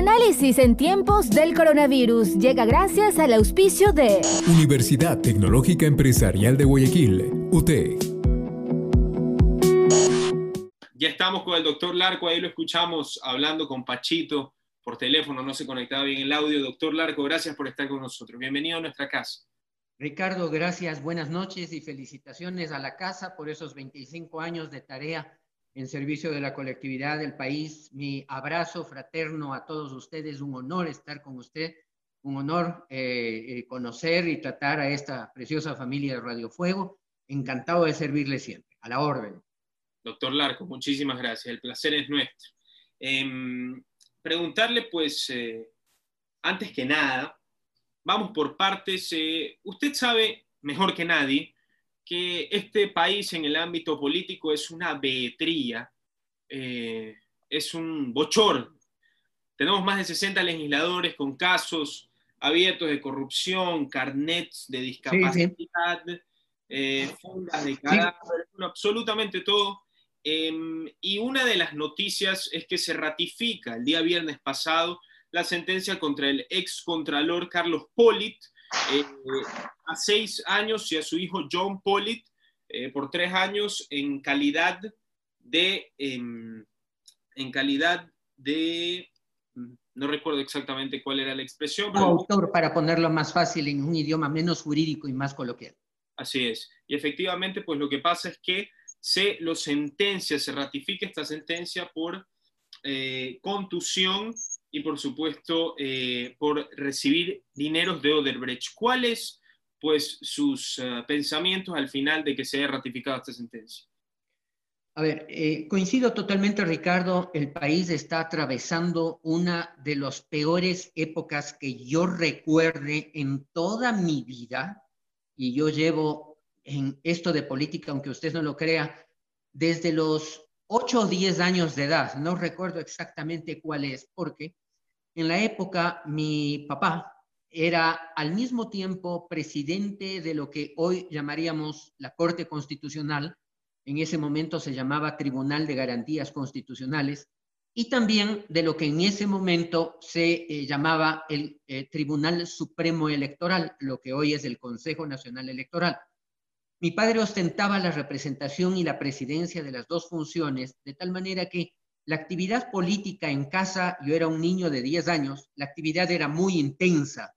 Análisis en tiempos del coronavirus llega gracias al auspicio de Universidad Tecnológica Empresarial de Guayaquil, UT. Ya estamos con el doctor Larco, ahí lo escuchamos hablando con Pachito por teléfono, no se conectaba bien el audio. Doctor Larco, gracias por estar con nosotros. Bienvenido a nuestra casa. Ricardo, gracias, buenas noches y felicitaciones a la casa por esos 25 años de tarea en servicio de la colectividad del país. Mi abrazo fraterno a todos ustedes, un honor estar con usted, un honor eh, eh, conocer y tratar a esta preciosa familia de Radio Fuego. Encantado de servirle siempre, a la orden. Doctor Larco, muchísimas gracias, el placer es nuestro. Em, preguntarle, pues, eh, antes que nada, vamos por partes. usted sabe mejor que nadie que este país en el ámbito político es una beetría, eh, es un bochor. Tenemos más de 60 legisladores con casos abiertos de corrupción, carnets de discapacidad, eh, fundas de cadáver, absolutamente todo. Em, y una de las noticias es que se ratifica el día viernes pasado la sentencia contra el ex contralor Carlos Polit, eh, a seis años y a su hijo John Pollitt eh, por tres años en calidad de, em, en calidad de, no recuerdo exactamente cuál era la expresión. Pero, autor, para ponerlo más fácil en un idioma menos jurídico y más coloquial. Así es. Y efectivamente, pues lo que pasa es que se lo sentencia, se ratifica esta sentencia por eh, contusión y por supuesto eh, por recibir dineros de Oderbrecht. ¿Cuáles pues sus eh, pensamientos al final de que se haya ratificado esta sentencia? A ver, eh, coincido totalmente, Ricardo, el país está atravesando una de las peores épocas que yo recuerde en toda mi vida, y yo llevo en esto de política, aunque usted no lo crea, desde los 8 o 10 años de edad, no recuerdo exactamente cuál es, porque en la época mi papá era al mismo tiempo presidente de lo que hoy llamaríamos la Corte Constitucional, en ese momento se llamaba Tribunal de Garantías Constitucionales, y también de lo que en ese momento se eh, llamaba el eh, Tribunal Supremo Electoral, lo que hoy es el Consejo Nacional Electoral. Mi padre ostentaba la representación y la presidencia de las dos funciones, de tal manera que la actividad política en casa, yo era un niño de 10 años, la actividad era muy intensa.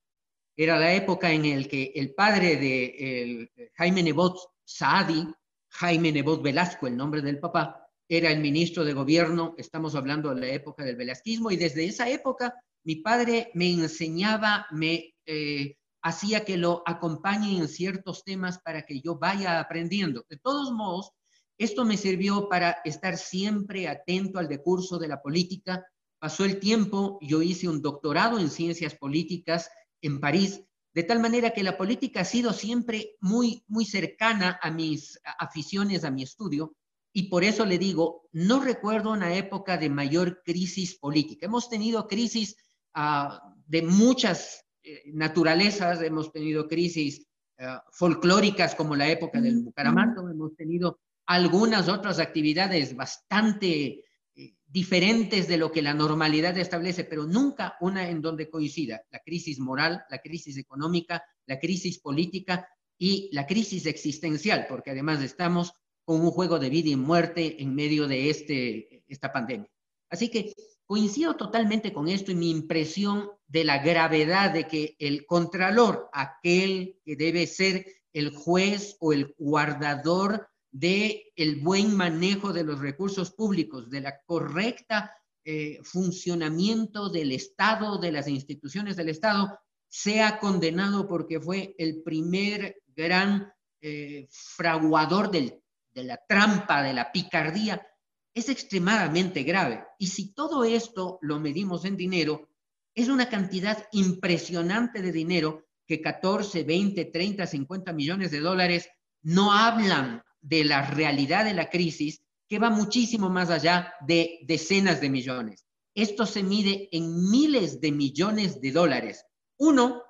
Era la época en la que el padre de Jaime Nebot Saadi, Jaime Nebot Velasco, el nombre del papá, era el ministro de gobierno, estamos hablando de la época del velasquismo, y desde esa época mi padre me enseñaba, me eh, hacía que lo acompañe en ciertos temas para que yo vaya aprendiendo. De todos modos, esto me sirvió para estar siempre atento al decurso de la política. Pasó el tiempo, yo hice un doctorado en ciencias políticas en París, de tal manera que la política ha sido siempre muy, muy cercana a mis aficiones, a mi estudio, y por eso le digo, no recuerdo una época de mayor crisis política. Hemos tenido crisis ah, de muchas eh, naturalezas, hemos tenido crisis ah, folclóricas como la época del Bucaramanga, hemos tenido algunas otras actividades bastante eh, diferentes de lo que la normalidad establece, pero nunca una en donde coincida la crisis moral, la crisis económica, la crisis política y la crisis existencial, porque además estamos con un juego de vida y muerte en medio de este, esta pandemia. Así que coincido totalmente con esto y mi impresión de la gravedad de que el contralor, aquel que debe ser el juez o el guardador de el buen manejo de los recursos públicos, de la correcta eh, funcionamiento del Estado, de las instituciones del Estado, sea condenado porque fue el primer gran eh, fraguador de la trampa, de la picardía, es extremadamente grave. Y si todo esto lo medimos en dinero, es una cantidad impresionante de dinero que 14, 20, 30, 50 millones de dólares no hablan de la realidad de la crisis que va muchísimo más allá de decenas de millones. Esto se mide en miles de millones de dólares. Uno,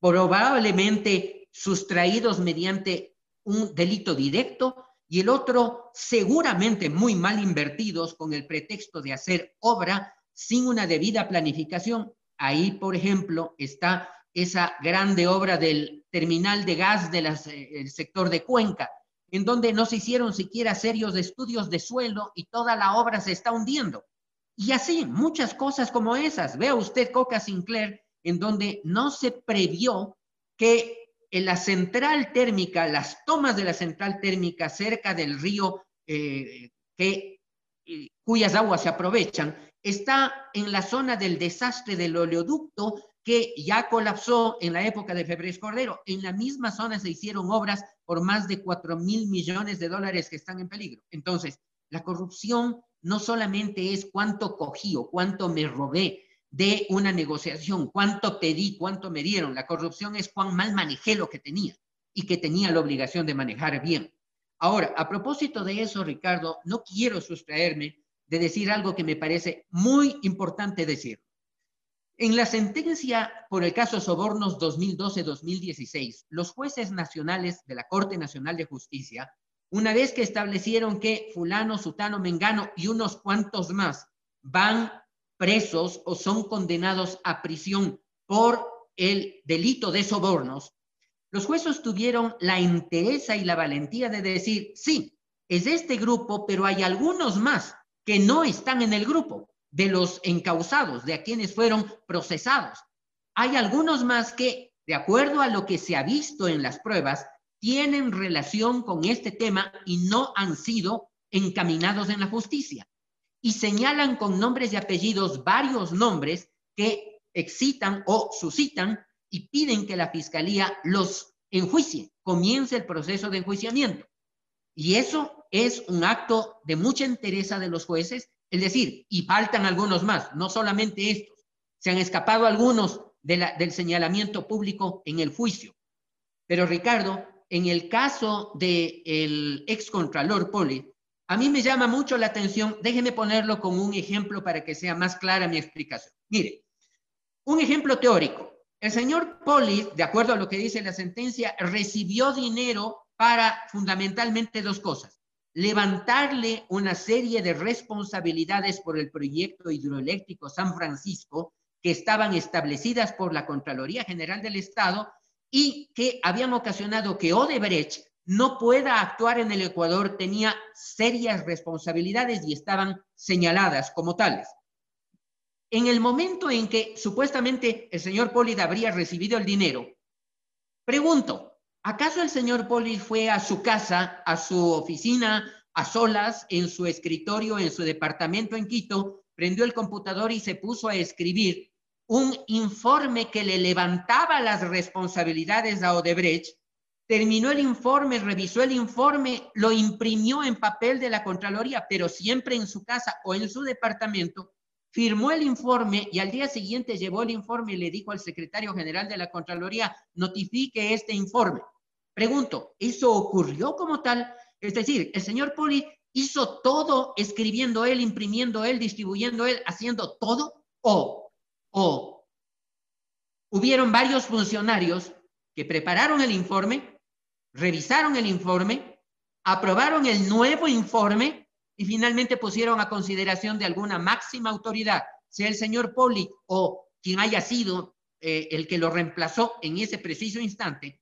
probablemente sustraídos mediante un delito directo y el otro seguramente muy mal invertidos con el pretexto de hacer obra sin una debida planificación. Ahí, por ejemplo, está esa grande obra del terminal de gas del eh, sector de Cuenca, en donde no se hicieron siquiera serios estudios de suelo y toda la obra se está hundiendo. Y así, muchas cosas como esas. Vea usted Coca Sinclair, en donde no se previó que en la central térmica, las tomas de la central térmica cerca del río eh, que, cuyas aguas se aprovechan, está en la zona del desastre del oleoducto que ya colapsó en la época de Febres Cordero. En la misma zona se hicieron obras por más de 4 mil millones de dólares que están en peligro. Entonces, la corrupción no solamente es cuánto cogí o cuánto me robé de una negociación, cuánto pedí, cuánto me dieron. La corrupción es cuán mal manejé lo que tenía y que tenía la obligación de manejar bien. Ahora, a propósito de eso, Ricardo, no quiero sustraerme de decir algo que me parece muy importante decir. En la sentencia por el caso Sobornos 2012-2016, los jueces nacionales de la Corte Nacional de Justicia, una vez que establecieron que fulano, sutano, mengano y unos cuantos más van presos o son condenados a prisión por el delito de sobornos, los jueces tuvieron la entereza y la valentía de decir, sí, es este grupo, pero hay algunos más que no están en el grupo de los encausados, de a quienes fueron procesados. Hay algunos más que, de acuerdo a lo que se ha visto en las pruebas, tienen relación con este tema y no han sido encaminados en la justicia. Y señalan con nombres y apellidos varios nombres que excitan o suscitan y piden que la fiscalía los enjuicie, comience el proceso de enjuiciamiento. Y eso es un acto de mucha entereza de los jueces, es decir, y faltan algunos más, no solamente estos, se han escapado algunos del señalamiento público en el juicio. Pero Ricardo, en el caso del el ex contralor Poli, a mí me llama mucho la atención, déjeme ponerlo como un ejemplo para que sea más clara mi explicación. Mire, un ejemplo teórico. El señor Poli, de acuerdo a lo que dice la sentencia, recibió dinero para fundamentalmente dos cosas. Levantarle una serie de responsabilidades por el proyecto hidroeléctrico San Francisco que estaban establecidas por la Contraloría General del Estado y que habían ocasionado que Odebrecht no pueda actuar en el Ecuador, tenía serias responsabilidades y estaban señaladas como tales. En el momento en que supuestamente el señor Poli habría recibido el dinero, pregunto, ¿acaso el señor Poli fue a su casa, a su oficina, a solas, en su escritorio, en su departamento en Quito, prendió el computador y se puso a escribir un informe que le levantaba las responsabilidades a Odebrecht, terminó el informe, revisó el informe, lo imprimió en papel de la Contraloría, pero siempre en su casa o en su departamento, firmó el informe y al día siguiente llevó el informe y le dijo al secretario general de la Contraloría, notifique este informe. Pregunto, ¿eso ocurrió como tal? Es decir, el señor Poli hizo todo escribiendo él, imprimiendo él, distribuyendo él, haciendo todo, o, o hubieron varios funcionarios que prepararon el informe, revisaron el informe, aprobaron el nuevo informe y finalmente pusieron a consideración de alguna máxima autoridad, sea el señor Poli o quien haya sido eh, el que lo reemplazó en ese preciso instante,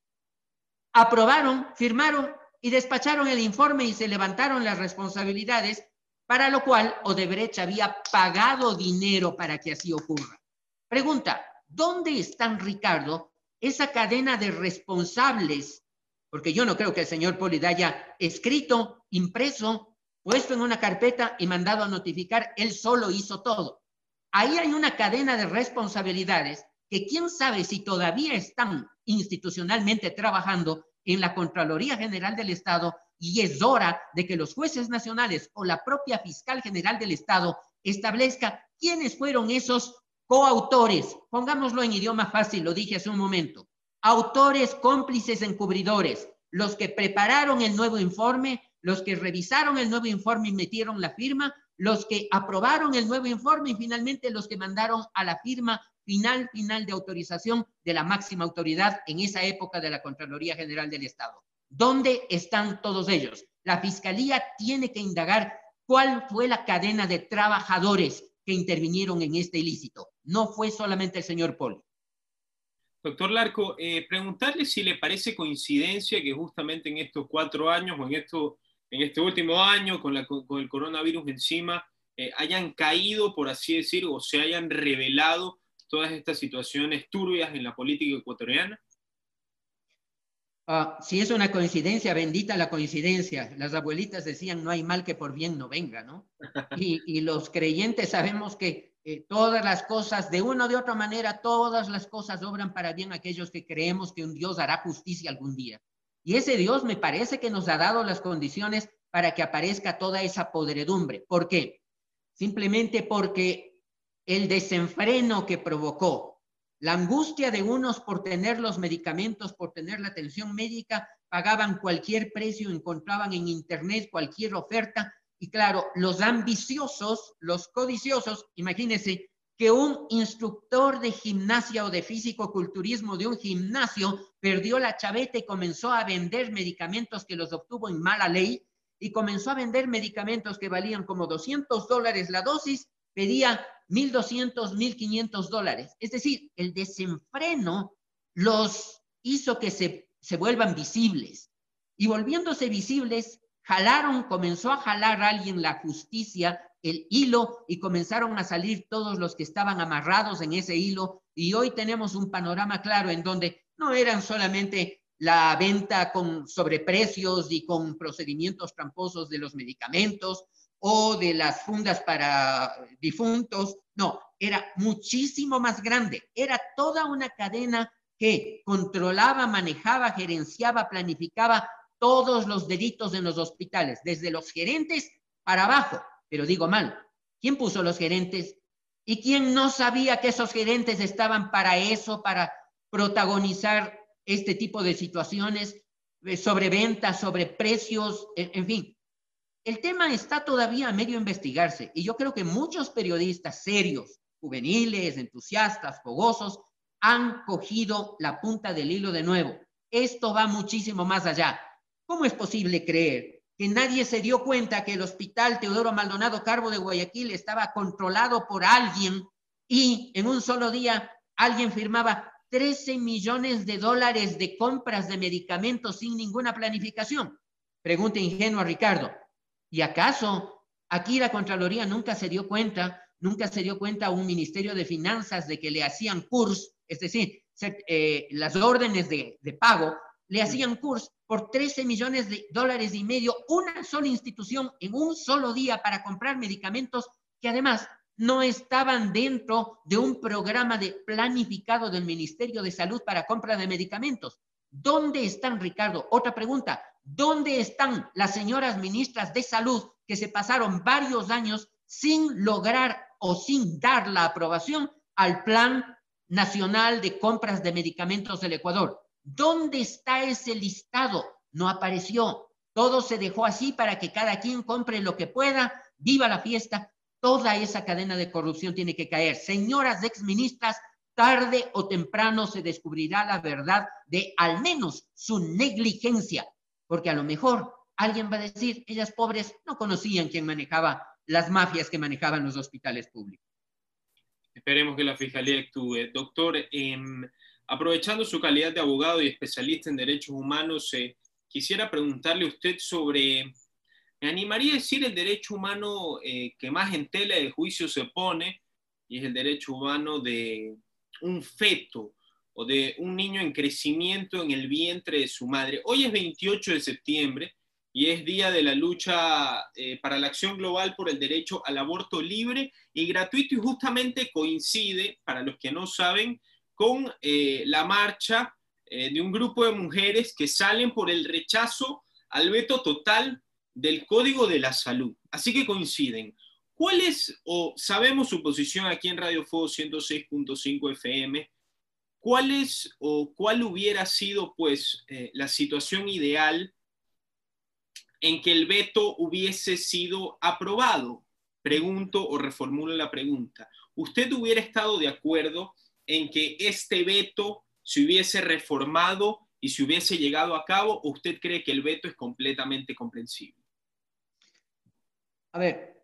aprobaron, firmaron y despacharon el informe y se levantaron las responsabilidades, para lo cual Odebrecht había pagado dinero para que así ocurra. Pregunta, ¿dónde están, Ricardo, esa cadena de responsables? Porque yo no creo que el señor Poli haya escrito, impreso puesto en una carpeta y mandado a notificar, él solo hizo todo. Ahí hay una cadena de responsabilidades que quién sabe si todavía están institucionalmente trabajando en la Contraloría General del Estado y es hora de que los jueces nacionales o la propia fiscal general del Estado establezca quiénes fueron esos coautores. Pongámoslo en idioma fácil, lo dije hace un momento. Autores, cómplices, encubridores, los que prepararon el nuevo informe, los que revisaron el nuevo informe y metieron la firma, los que aprobaron el nuevo informe y finalmente los que mandaron a la firma final, final de autorización de la máxima autoridad en esa época de la Contraloría General del Estado. ¿Dónde están todos ellos? La Fiscalía tiene que indagar cuál fue la cadena de trabajadores que intervinieron en este ilícito. No fue solamente el señor Poli. Doctor Larco, eh, preguntarle si le parece coincidencia que justamente en estos cuatro años o en, esto, en este último año, con, la, con el coronavirus encima, eh, hayan caído, por así decir, o se hayan revelado todas estas situaciones turbias en la política ecuatoriana. Ah, si es una coincidencia, bendita la coincidencia. Las abuelitas decían, no hay mal que por bien no venga, ¿no? Y, y los creyentes sabemos que eh, todas las cosas, de una o de otra manera, todas las cosas obran para bien aquellos que creemos que un Dios hará justicia algún día. Y ese Dios me parece que nos ha dado las condiciones para que aparezca toda esa podredumbre. ¿Por qué? Simplemente porque el desenfreno que provocó, la angustia de unos por tener los medicamentos, por tener la atención médica, pagaban cualquier precio, encontraban en Internet cualquier oferta y claro, los ambiciosos, los codiciosos, imagínense que un instructor de gimnasia o de físico-culturismo de un gimnasio perdió la chaveta y comenzó a vender medicamentos que los obtuvo en mala ley y comenzó a vender medicamentos que valían como 200 dólares la dosis, pedía 1.200, 1.500 dólares. Es decir, el desenfreno los hizo que se, se vuelvan visibles. Y volviéndose visibles, jalaron, comenzó a jalar a alguien la justicia, el hilo, y comenzaron a salir todos los que estaban amarrados en ese hilo. Y hoy tenemos un panorama claro en donde no eran solamente la venta con sobreprecios y con procedimientos tramposos de los medicamentos o de las fundas para difuntos, no, era muchísimo más grande, era toda una cadena que controlaba, manejaba, gerenciaba, planificaba todos los delitos en los hospitales, desde los gerentes para abajo. Pero digo mal, ¿quién puso los gerentes? ¿Y quién no sabía que esos gerentes estaban para eso, para protagonizar este tipo de situaciones eh, sobre ventas, sobre precios, en, fin? El tema está todavía a medio investigarse y yo creo que muchos periodistas serios, juveniles, entusiastas, fogosos, han cogido la punta del hilo de nuevo. Esto va muchísimo más allá. ¿Cómo es posible creer que nadie se dio cuenta que el hospital Teodoro Maldonado Carbo de Guayaquil estaba controlado por alguien y en un solo día alguien firmaba 13 millones de dólares de compras de medicamentos sin ninguna planificación? Pregunta ingenuo a Ricardo. ¿Y acaso aquí la Contraloría nunca se dio cuenta, nunca se dio cuenta a un Ministerio de Finanzas de que le hacían CURS, es decir, eh, las órdenes de, de pago, le hacían CURS por 13 millones de dólares y medio una sola institución en un solo día para comprar medicamentos que además no estaban dentro de un programa de planificado del Ministerio de Salud para compra de medicamentos. ¿Dónde están, Ricardo? Otra pregunta. ¿Dónde están las señoras ministras de salud que se pasaron varios años sin lograr o sin dar la aprobación al Plan Nacional de Compras de Medicamentos del Ecuador? ¿Dónde está ese listado? No apareció. Todo se dejó así para que cada quien compre lo que pueda. Viva la fiesta. Toda esa cadena de corrupción tiene que caer. Señoras exministras, tarde o temprano se descubrirá la verdad de al menos su negligencia, porque a lo mejor alguien va a decir, ellas pobres no conocían quién manejaba las mafias que manejaban los hospitales públicos. Esperemos que la Fiscalía actúe. Doctor, eh, Aprovechando su calidad de abogado y especialista en derechos humanos, eh, quisiera preguntarle a usted sobre, me animaría a decir el derecho humano eh, que más en tela de juicio se pone, y es el derecho humano de un feto o de un niño en crecimiento en el vientre de su madre. Hoy es 28 de septiembre y es día de la lucha eh, para la acción global por el derecho al aborto libre y gratuito y justamente coincide, para los que no saben, con eh, la marcha eh, de un grupo de mujeres que salen por el rechazo al veto total del Código de la Salud. Así que coinciden. ¿Cuál es, o sabemos su posición aquí en Radio Fuego 106.5 FM, cuál es o cuál hubiera sido pues eh, la situación ideal en que el veto hubiese sido aprobado? Pregunto o reformulo la pregunta. ¿Usted hubiera estado de acuerdo en que este veto se hubiese reformado y se hubiese llegado a cabo o usted cree que el veto es completamente comprensible? A ver,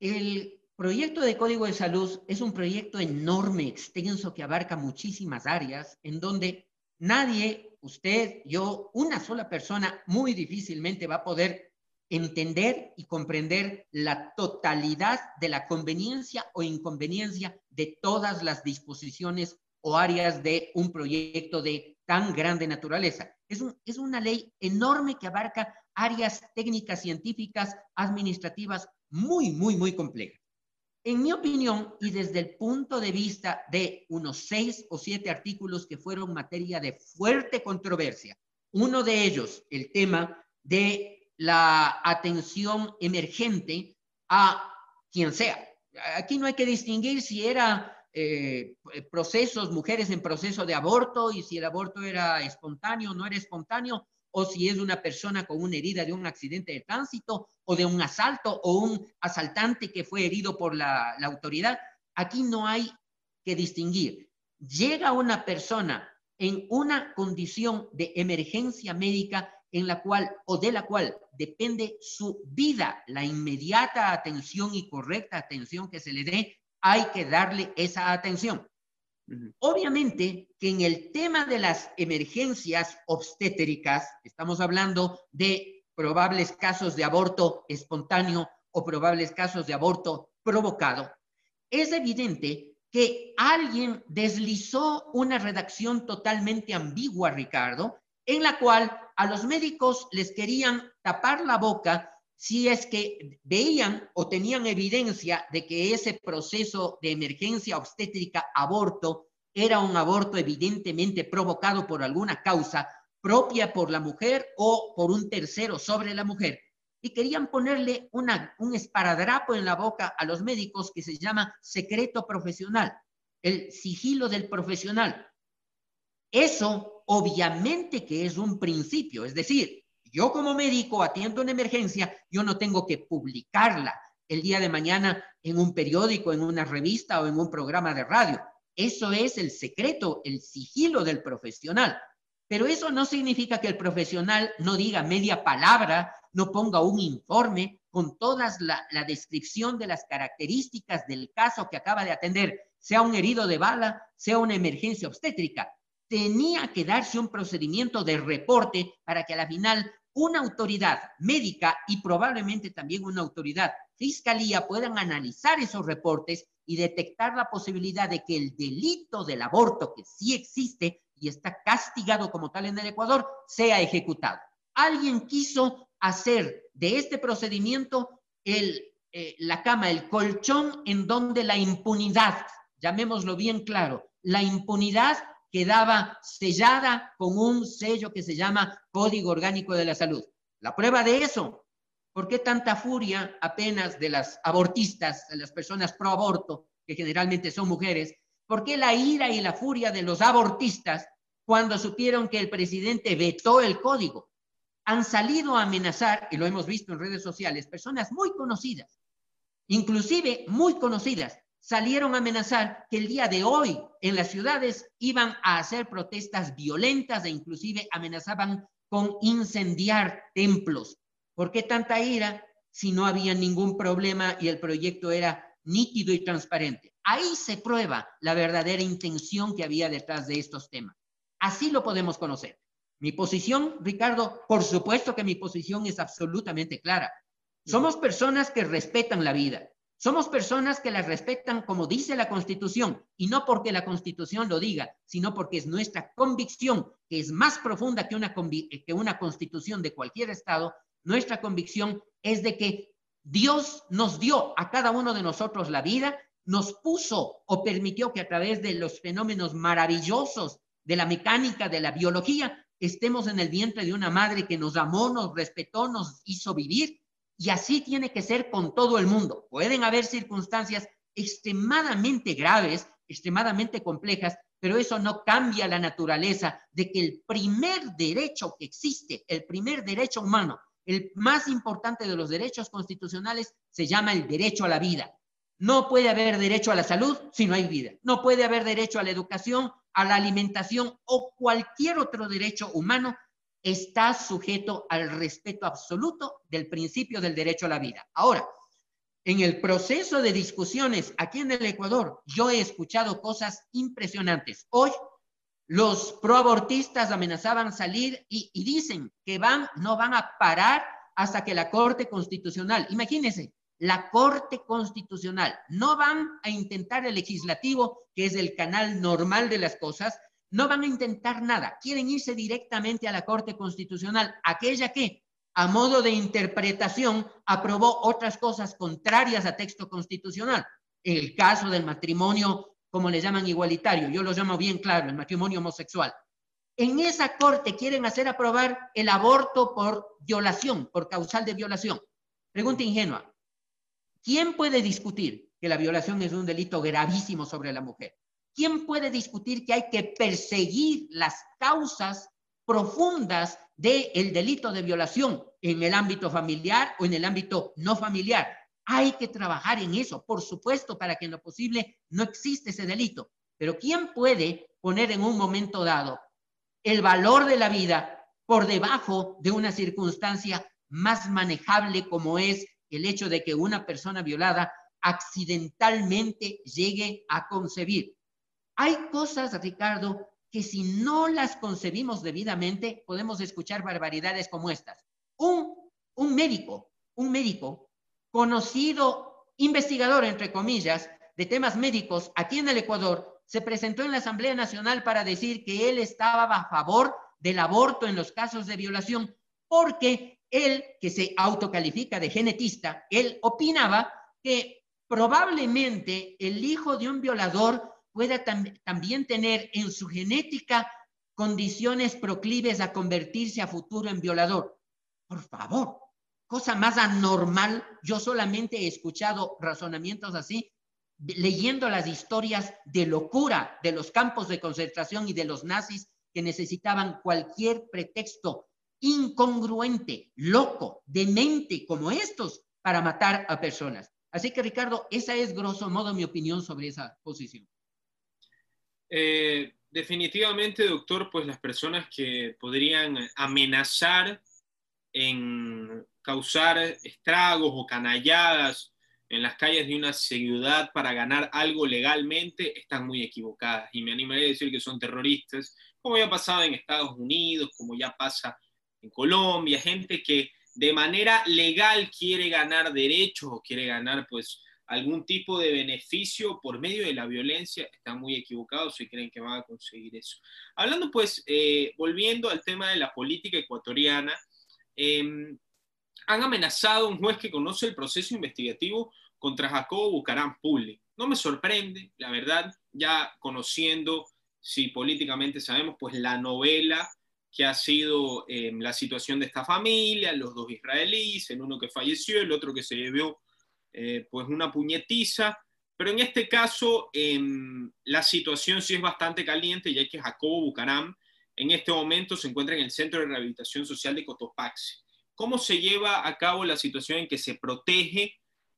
el proyecto de Código de Salud es un proyecto enorme, extenso, que abarca muchísimas áreas, en donde nadie, usted, yo, una sola persona, muy difícilmente va a poder entender y comprender la totalidad de la conveniencia o inconveniencia de todas las disposiciones o áreas de un proyecto de tan grande naturaleza. Es, es una ley enorme que abarca áreas técnicas, científicas, administrativas muy, muy, muy complejas. En mi opinión, y desde el punto de vista de unos seis o siete artículos que fueron materia de fuerte controversia, uno de ellos, el tema de la atención emergente a quien sea. Aquí no hay que distinguir si era eh, procesos, mujeres en proceso de aborto y si el aborto era espontáneo o no era espontáneo, o si es una persona con una herida de un accidente de tránsito o de un asalto o un asaltante que fue herido por la, la autoridad. Aquí no hay que distinguir. Llega una persona en una condición de emergencia médica en la cual o de la cual depende su vida, la inmediata atención y correcta atención que se le dé hay que darle esa atención. Obviamente que en el tema de las emergencias obstétricas, estamos hablando de probables casos de aborto espontáneo o probables casos de aborto provocado, es evidente que alguien deslizó una redacción totalmente ambigua, Ricardo, en la cual a los médicos les querían tapar la boca si es que veían o tenían evidencia de que ese proceso de emergencia obstétrica aborto era un aborto evidentemente provocado por alguna causa propia por la mujer o por un tercero sobre la mujer. Y querían ponerle una, un esparadrapo en la boca a los médicos que se llama secreto profesional, el sigilo del profesional. Eso obviamente que es un principio, es decir, yo como médico atiendo una emergencia, yo no tengo que publicarla el día de mañana en un periódico, en una revista o en un programa de radio. Eso es el secreto, el sigilo del profesional. Pero eso no significa que el profesional no diga media palabra, no ponga un informe con toda la, la, descripción de las características del caso que acaba de atender, sea un herido de bala, sea una emergencia obstétrica. Tenía que darse un procedimiento de reporte para que a la final una autoridad médica y probablemente también una autoridad fiscalía puedan analizar esos reportes y detectar la posibilidad de que el delito del aborto, que sí existe y está castigado como tal en el Ecuador, sea ejecutado. Alguien quiso hacer de este procedimiento eh, la cama, el colchón en donde la impunidad, llamémoslo bien claro, la impunidad quedaba sellada con un sello que se llama Código Orgánico de la Salud. La prueba de eso, ¿por qué tanta furia apenas de las abortistas, de las personas pro aborto, que generalmente son mujeres? ¿Por qué la ira y la furia de los abortistas cuando supieron que el presidente vetó el código? Han salido a amenazar, y lo hemos visto en redes sociales, personas muy conocidas, inclusive muy conocidas, salieron a amenazar que el día de hoy en las ciudades iban a hacer protestas violentas e inclusive amenazaban con incendiar templos. ¿Por qué tanta ira si no había ningún problema y el proyecto era nítido y transparente? Ahí se prueba la verdadera intención que había detrás de estos temas. Así lo podemos conocer. Mi posición, Ricardo, por supuesto que mi posición es absolutamente clara. Somos personas que respetan la vida, somos personas que las respetan como dice la Constitución, y no porque la Constitución lo diga, sino porque es nuestra convicción, que es más profunda que una, que una Constitución de cualquier Estado, nuestra convicción es de que Dios nos dio a cada uno de nosotros la vida, nos puso o permitió que a través de los fenómenos maravillosos de la mecánica, de la biología, estemos en el vientre de una madre que nos amó, nos respetó, nos hizo vivir y así tiene que ser con todo el mundo. Pueden haber circunstancias extremadamente graves, extremadamente complejas, pero eso no cambia la naturaleza de que el primer derecho que existe, el primer derecho humano, el más importante de los derechos constitucionales, se llama el derecho a la vida. No puede haber derecho a la salud si no hay vida. No puede haber derecho a la educación, a la alimentación o cualquier otro derecho humano está sujeto al respeto absoluto del principio del derecho a la vida. Ahora, en el proceso de discusiones aquí en el Ecuador, yo he escuchado cosas impresionantes. Hoy los proabortistas amenazaban salir y, dicen que van, no van a parar hasta que la Corte Constitucional, imagínense, la Corte Constitucional, no van a intentar el legislativo, que es el canal normal de las cosas, no van a intentar nada, quieren irse directamente a la Corte Constitucional, aquella que a modo de interpretación, aprobó otras cosas contrarias a texto constitucional. El caso del matrimonio, como le llaman igualitario, yo lo llamo bien claro, el matrimonio homosexual. En esa corte quieren hacer aprobar el aborto por violación, por causal de violación. Pregunta ingenua. ¿Quién puede discutir que la violación es un delito gravísimo sobre la mujer? ¿Quién puede discutir que hay que perseguir las causas profundas del delito de violación en el ámbito familiar o en el ámbito no familiar. Hay que trabajar en eso, por supuesto, para que en lo posible no existe ese delito. Pero ¿quién puede poner en un momento dado el valor de la vida por debajo de una circunstancia más manejable como es el hecho de que una persona violada accidentalmente llegue a concebir? Hay cosas, Ricardo, que si no las concebimos debidamente, podemos escuchar barbaridades como estas. Un, médico, un médico conocido, investigador, entre comillas, de temas médicos aquí en el Ecuador, se presentó en la Asamblea Nacional para decir que él estaba a favor del aborto en los casos de violación, porque él, que se autocalifica de genetista, él opinaba que probablemente el hijo de un violador pueda también tener en su genética condiciones proclives a convertirse a futuro en violador. Por favor, cosa más anormal. Yo solamente he escuchado razonamientos así, leyendo las historias de locura de los campos de concentración y de los nazis que necesitaban cualquier pretexto incongruente, loco, demente como estos para matar a personas. Así que Ricardo, esa es grosso modo mi opinión sobre esa posición. Eh, definitivamente, doctor, pues las personas que podrían amenazar en causar estragos o canalladas en las calles de una ciudad para ganar algo legalmente están muy equivocadas. Y me animaría a decir que son terroristas, como ya ha pasado en Estados Unidos, como ya pasa en Colombia, gente que de manera legal quiere ganar derechos o quiere ganar pues algún tipo de beneficio por medio de la violencia, están muy equivocados si creen que van a conseguir eso. Hablando pues, eh, volviendo al tema de la política ecuatoriana, em, han amenazado a un juez que conoce el proceso investigativo contra Jacobo Bucarán Puli. No me sorprende, la verdad, ya conociendo, si políticamente sabemos, pues la novela que ha sido em, la situación de esta familia, los dos israelíes, el uno que falleció, el otro que se llevó eh, pues una puñetiza, pero en este caso em, la situación sí es bastante caliente, ya que Jacobo Bucaram en este momento se encuentra en el Centro de Rehabilitación Social de Cotopaxi. ¿Cómo se lleva a cabo la situación en que se protege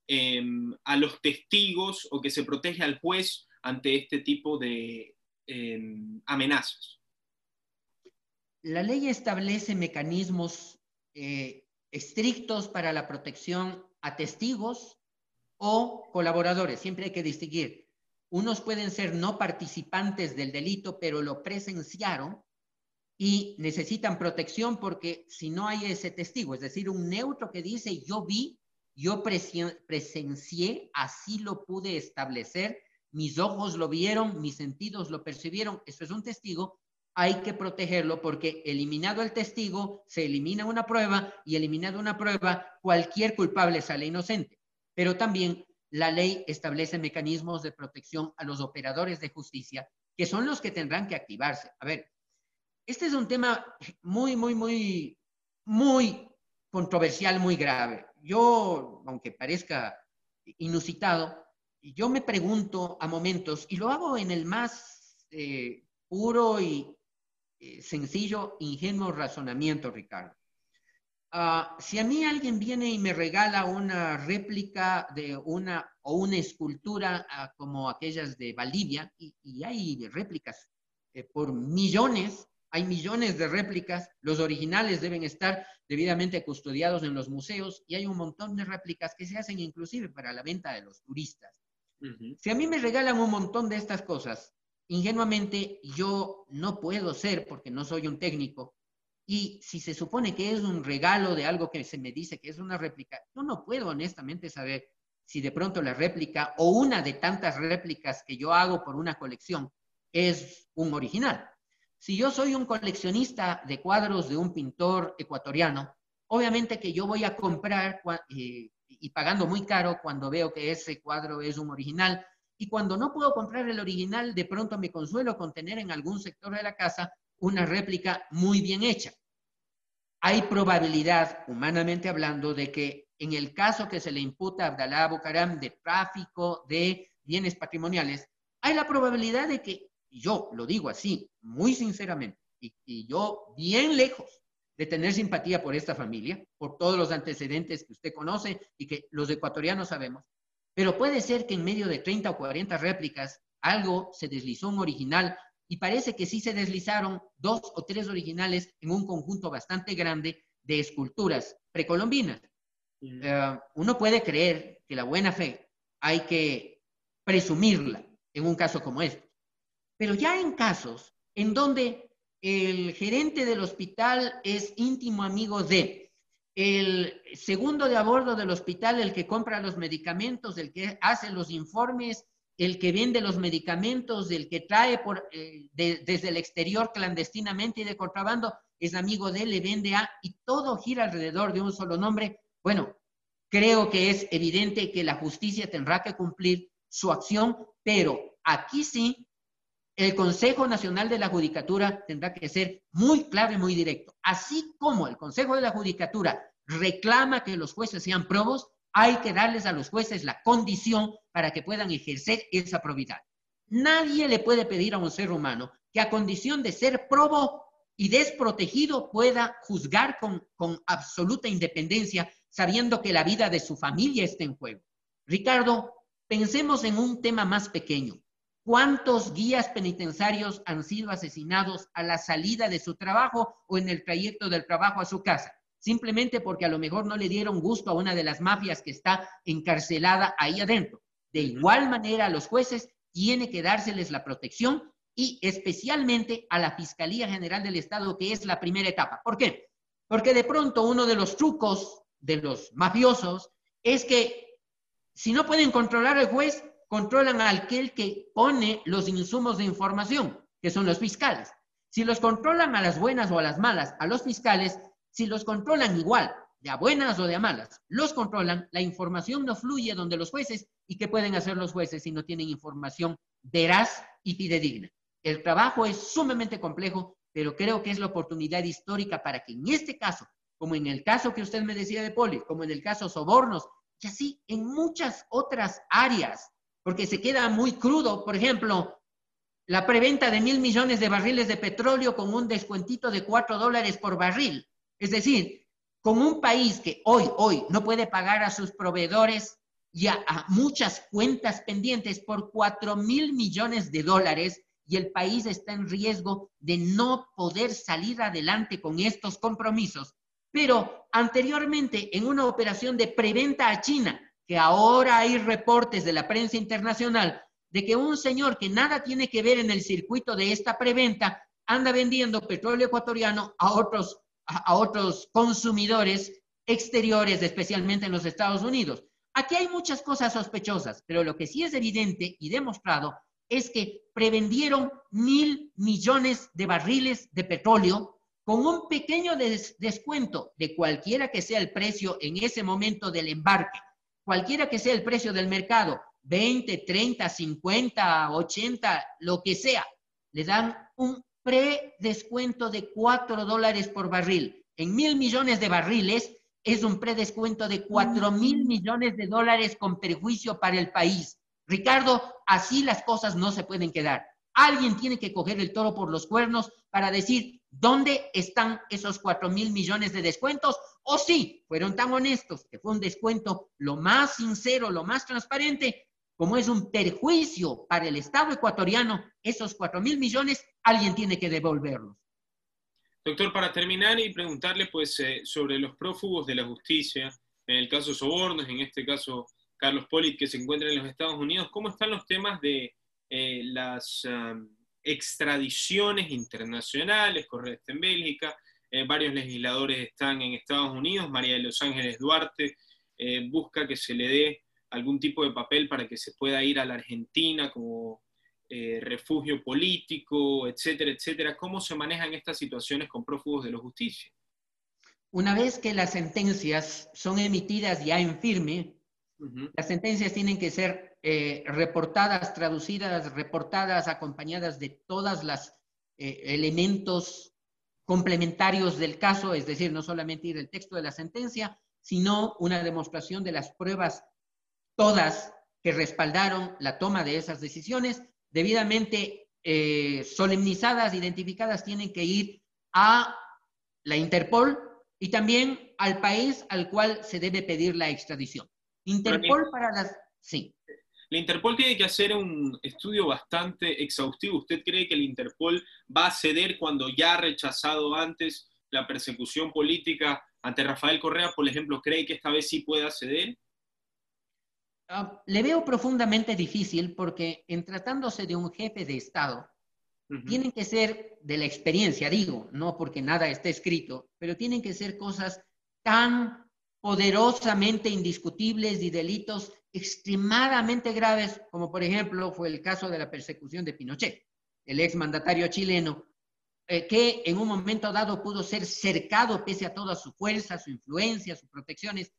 em, a los testigos o que se protege al juez ante este tipo de em, amenazas? La ley establece mecanismos eh, estrictos para la protección a testigos o colaboradores. Siempre hay que distinguir. Unos pueden ser no participantes del delito, pero lo presenciaron y necesitan protección porque si no hay ese testigo, es decir, un neutro que dice yo vi, yo presencié, así lo pude establecer, mis ojos lo vieron, mis sentidos lo percibieron, eso es un testigo, hay que protegerlo porque eliminado el testigo, se elimina una prueba y eliminado una prueba, cualquier culpable sale inocente pero también la ley establece mecanismos de protección a los operadores de justicia, que son los que tendrán que activarse. A ver, este es un tema muy, muy, muy, muy controversial, muy grave. Yo, aunque parezca inusitado, yo me pregunto a momentos, y lo hago en el más eh, puro y eh, sencillo, ingenuo razonamiento, Ricardo. Ah, si a mí alguien viene y me regala una réplica de una o una escultura ah, como aquellas de Valdivia, y, hay réplicas eh, por millones, hay millones de réplicas, los originales deben estar debidamente custodiados en los museos y hay un montón de réplicas que se hacen inclusive para la venta de los turistas. Si a mí me regalan un montón de estas cosas, ingenuamente yo no puedo ser, porque no soy un técnico, y si se supone que es un regalo de algo que se me dice que es una réplica, yo no puedo honestamente saber si de pronto la réplica o una de tantas réplicas que yo hago por una colección es un original. Si yo soy un coleccionista de cuadros de un pintor ecuatoriano, obviamente que yo voy a comprar eh, y pagando muy caro cuando veo que ese cuadro es un original. Y cuando no puedo comprar el original, de pronto me consuelo con tener en algún sector de la casa una réplica muy bien hecha. Hay probabilidad, humanamente hablando, de que en el caso que se le imputa a Abdalá Bucaram de tráfico de bienes patrimoniales, hay la probabilidad de que, yo lo digo así, muy sinceramente, y, y yo bien lejos de tener simpatía por esta familia, por todos los antecedentes que usted conoce y que los ecuatorianos sabemos, pero puede ser que en medio de 30 o 40 réplicas algo se deslizó un original y parece que sí se deslizaron dos o tres originales en un conjunto bastante grande de esculturas precolombinas. Eh, uno puede creer que la buena fe hay que presumirla en un caso como este, pero ya en casos en donde el gerente del hospital es íntimo amigo de, el segundo de a bordo del hospital, el que compra los medicamentos, el que hace los informes, el que vende los medicamentos, el que trae por, eh, desde el exterior clandestinamente y de contrabando, es amigo de él, le vende a, y todo gira alrededor de un solo nombre. Bueno, creo que es evidente que la justicia tendrá que cumplir su acción, pero aquí sí el Consejo Nacional de la Judicatura tendrá que ser muy claro y muy directo. Así como el Consejo de la Judicatura reclama que los jueces sean probos, hay que darles a los jueces la condición para que puedan ejercer esa probidad. Nadie le puede pedir a un ser humano que a condición de ser probo y desprotegido pueda juzgar con, con absoluta independencia, sabiendo que la vida de su familia está en juego. Ricardo, pensemos en un tema más pequeño. ¿Cuántos guías penitenciarios han sido asesinados a la salida de su trabajo o en el trayecto del trabajo a su casa? Simplemente porque a lo mejor no le dieron gusto a una de las mafias que está encarcelada ahí adentro. De igual manera, a los jueces tiene que dárseles la protección y especialmente a la Fiscalía General del Estado, que es la primera etapa. ¿Por qué? Porque de pronto uno de los trucos de los mafiosos es que si no pueden controlar al juez, controlan a aquel que pone los insumos de información, que son los fiscales. Si los controlan a las buenas o a las malas, a los fiscales, si los controlan igual, de a buenas o de a malas, los controlan, la información no fluye donde los jueces y qué pueden hacer los jueces si no tienen información veraz y fidedigna. El trabajo es sumamente complejo, pero creo que es la oportunidad histórica para que en este caso, como en el caso que usted me decía de Poli, como en el caso sobornos, y así en muchas otras áreas porque se queda muy crudo. Por ejemplo, la preventa de mil millones de barriles de petróleo con un descuentito de cuatro dólares por barril. Es decir, con un país que hoy, hoy no puede pagar a sus proveedores y a, muchas cuentas pendientes por cuatro mil millones de dólares y el país está en riesgo de no poder salir adelante con estos compromisos. Pero anteriormente, en una operación de preventa a China, que ahora hay reportes de la prensa internacional de que un señor que nada tiene que ver en el circuito de esta preventa anda vendiendo petróleo ecuatoriano a otros, a, otros consumidores exteriores, especialmente en los Estados Unidos. Aquí hay muchas cosas sospechosas, pero lo que sí es evidente y demostrado es que prevendieron mil millones de barriles de petróleo con un pequeño descuento de cualquiera que sea el precio en ese momento del embarque cualquiera que sea el precio del mercado, 20, 30, 50, 80, lo que sea, le dan un predescuento de 4 dólares por barril. En mil millones de barriles es un predescuento de 4 mil millones de dólares con perjuicio para el país. Ricardo, así las cosas no se pueden quedar. Alguien tiene que coger el toro por los cuernos para decir dónde están esos 4 mil millones de descuentos o sí, fueron tan honestos que fue un descuento lo más sincero, lo más transparente, como es un perjuicio para el Estado ecuatoriano, esos 4 mil millones, alguien tiene que devolverlos. Doctor, para terminar y preguntarle pues eh, sobre los prófugos de la justicia, en el caso Sobornos, en este caso Carlos Polit, que se encuentra en los Estados Unidos, ¿cómo están los temas de eh, las extradiciones internacionales, correcto, en Bélgica? Eh, varios legisladores están en Estados Unidos, María de los Ángeles Duarte busca que se le dé algún tipo de papel para que se pueda ir a la Argentina como eh, refugio político, etcétera, etcétera. ¿Cómo se manejan estas situaciones con prófugos de la justicia? Una vez que las sentencias son emitidas ya en firme, las sentencias tienen que ser eh, reportadas, traducidas, reportadas, acompañadas de todos los eh, elementos complementarios del caso, es decir, no solamente ir el texto de la sentencia, sino una demostración de las pruebas todas que respaldaron la toma de esas decisiones debidamente eh, solemnizadas, identificadas, tienen que ir a la Interpol y también al país al cual se debe pedir la extradición. Interpol para las... Sí. La Interpol tiene que hacer un estudio bastante exhaustivo. ¿Usted cree que el Interpol va a ceder cuando ya ha rechazado antes la persecución política ante Rafael Correa, por ejemplo? ¿Cree que esta vez sí pueda ceder? Ah, le veo profundamente difícil porque en tratándose de un jefe de Estado, tienen que ser de la experiencia, digo, no porque nada esté escrito, pero tienen que ser cosas tan poderosamente indiscutibles y delitos extremadamente graves, como por ejemplo fue el caso de la persecución de Pinochet, el ex mandatario chileno, eh, que en un momento dado pudo ser cercado pese a toda su fuerza, su influencia, sus protecciones,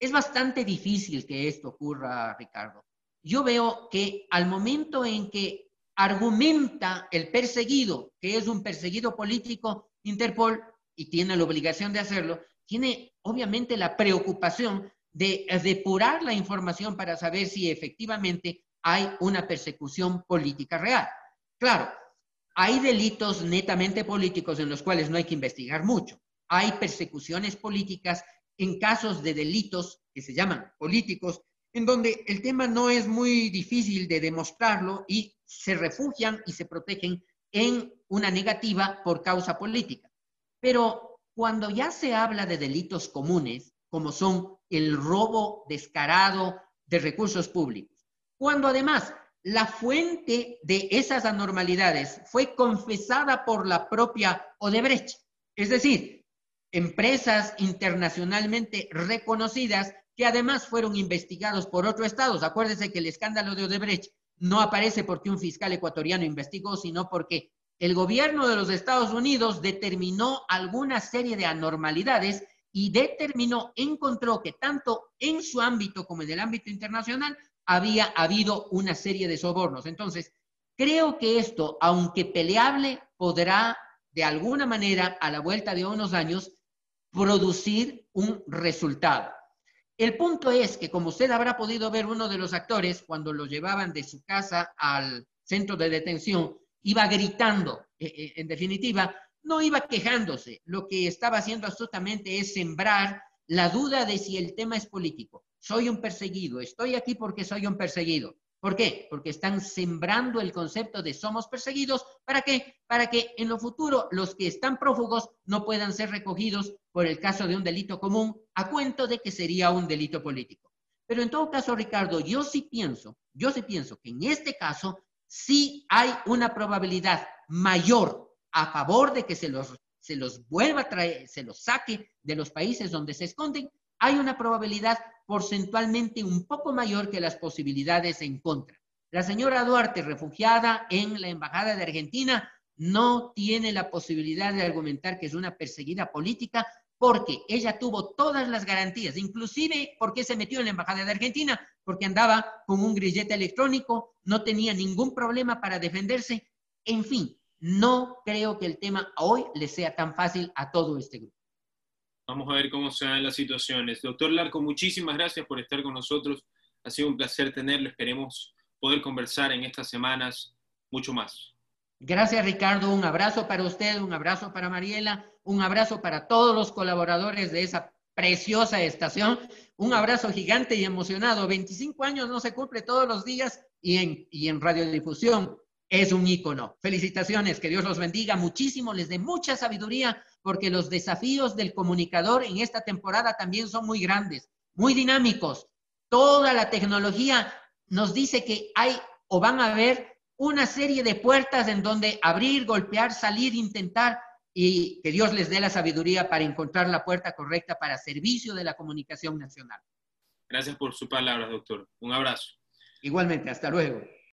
es bastante difícil que esto ocurra, Ricardo. Yo veo que al momento en que argumenta el perseguido, que es un perseguido político, Interpol, y tiene la obligación de hacerlo, tiene obviamente la preocupación de depurar la información para saber si efectivamente hay una persecución política real. Claro, hay delitos netamente políticos en los cuales no hay que investigar mucho. Hay persecuciones políticas en casos de delitos que se llaman políticos, en donde el tema no es muy difícil de demostrarlo y se refugian y se protegen en una negativa por causa política. Pero cuando ya se habla de delitos comunes, como son el robo descarado de recursos públicos, cuando además la fuente de esas anormalidades fue confesada por la propia Odebrecht, es decir, empresas internacionalmente reconocidas que además fueron investigados por otros estados. Acuérdense que el escándalo de Odebrecht no aparece porque un fiscal ecuatoriano investigó, sino porque el gobierno de los Estados Unidos determinó alguna serie de anormalidades y determinó, encontró que tanto en su ámbito como en el ámbito internacional había habido una serie de sobornos. Entonces, creo que esto, aunque peleable, podrá de alguna manera, a la vuelta de unos años, producir un resultado. El punto es que, como usted habrá podido ver, uno de los actores, cuando lo llevaban de su casa al centro de detención, iba gritando, eh, eh, en definitiva, no iba quejándose. Lo que estaba haciendo absolutamente es sembrar la duda de si el tema es político. Soy un perseguido, estoy aquí porque soy un perseguido. ¿Por qué? Porque están sembrando el concepto de somos perseguidos. ¿Para qué? Para que en lo futuro los que están prófugos no puedan ser recogidos por el caso de un delito común a cuento de que sería un delito político. Pero en todo caso, Ricardo, yo sí pienso, yo sí pienso que en este caso sí hay una probabilidad mayor a favor de que se los, se los vuelva a traer, se los saque de los países donde se esconden, hay una probabilidad porcentualmente un poco mayor que las posibilidades en contra. La señora Duarte, refugiada en la Embajada de Argentina, no tiene la posibilidad de argumentar que es una perseguida política porque ella tuvo todas las garantías, inclusive porque se metió en la Embajada de Argentina, porque andaba con un grillete electrónico, no tenía ningún problema para defenderse. En fin, no creo que el tema hoy le sea tan fácil a todo este grupo. Vamos a ver cómo se dan las situaciones. Doctor Larco, muchísimas gracias por estar con nosotros. Ha sido un placer tenerlo. Esperemos poder conversar en estas semanas mucho más. Gracias, Ricardo. Un abrazo para usted, un abrazo para Mariela, un abrazo para todos los colaboradores de esa preciosa estación. Un abrazo gigante y emocionado. 25 años no se cumple todos los días y en, y en radiodifusión es un ícono. Felicitaciones, que Dios los bendiga muchísimo, les dé mucha sabiduría, porque los desafíos del comunicador en esta temporada también son muy grandes, muy dinámicos. Toda la tecnología nos dice que hay o van a haber una serie de puertas en donde abrir, golpear, salir, intentar, y que Dios les dé la sabiduría para encontrar la puerta correcta para servicio de la comunicación nacional. Gracias por su palabra, doctor. Un abrazo. Igualmente, hasta luego.